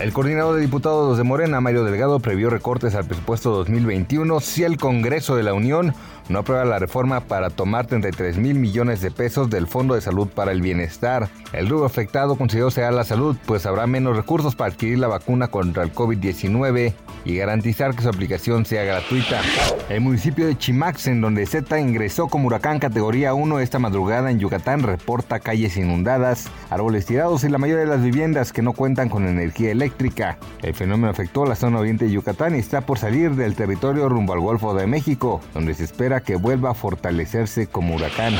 El coordinador de diputados de Morena, Mario Delgado, previó recortes al presupuesto 2021 si el Congreso de la Unión no aprueba la reforma para tomar 33 mil millones de pesos del Fondo de Salud para el Bienestar. El rubro afectado consideró sea la salud, pues habrá menos recursos para adquirir la vacuna contra el COVID-19 y garantizar que su aplicación sea gratuita. El municipio de Chimax, en donde Z ingresó como huracán categoría 1 esta madrugada en Yucatán, reporta calles inundadas, árboles tirados y la mayoría de las viviendas que no cuentan con energía eléctrica. El fenómeno afectó la zona oriente de Yucatán y está por salir del territorio rumbo al Golfo de México, donde se espera que vuelva a fortalecerse como huracán.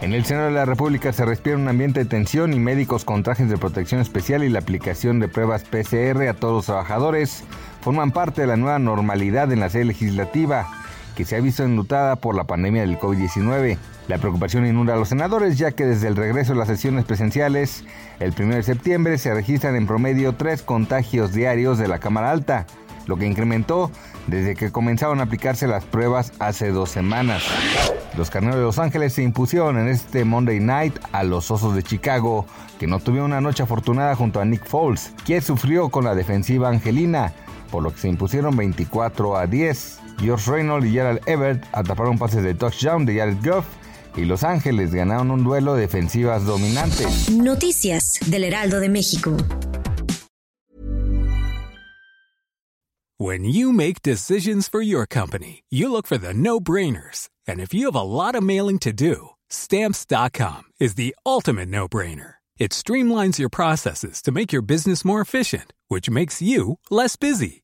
En el Senado de la República se respira un ambiente de tensión y médicos con trajes de protección especial y la aplicación de pruebas PCR a todos los trabajadores forman parte de la nueva normalidad en la sede legislativa que se ha visto enlutada por la pandemia del COVID-19. La preocupación inunda a los senadores ya que desde el regreso de las sesiones presenciales, el 1 de septiembre se registran en promedio tres contagios diarios de la Cámara Alta, lo que incrementó desde que comenzaron a aplicarse las pruebas hace dos semanas. Los carneros de Los Ángeles se impusieron en este Monday Night a los Osos de Chicago, que no tuvieron una noche afortunada junto a Nick Foles, quien sufrió con la defensiva angelina, por lo que se impusieron 24 a 10. Josh Reynolds y Gerald Everett atraparon pases de touchdown de Jared Goff y Los Ángeles ganaron un duelo de defensivas dominantes. Noticias del Heraldo de México. When you make decisions for your company, you look for the no-brainers. And if you have a lot of mailing to do, stamps.com is the ultimate no-brainer. It streamlines your processes to make your business more efficient, which makes you less busy.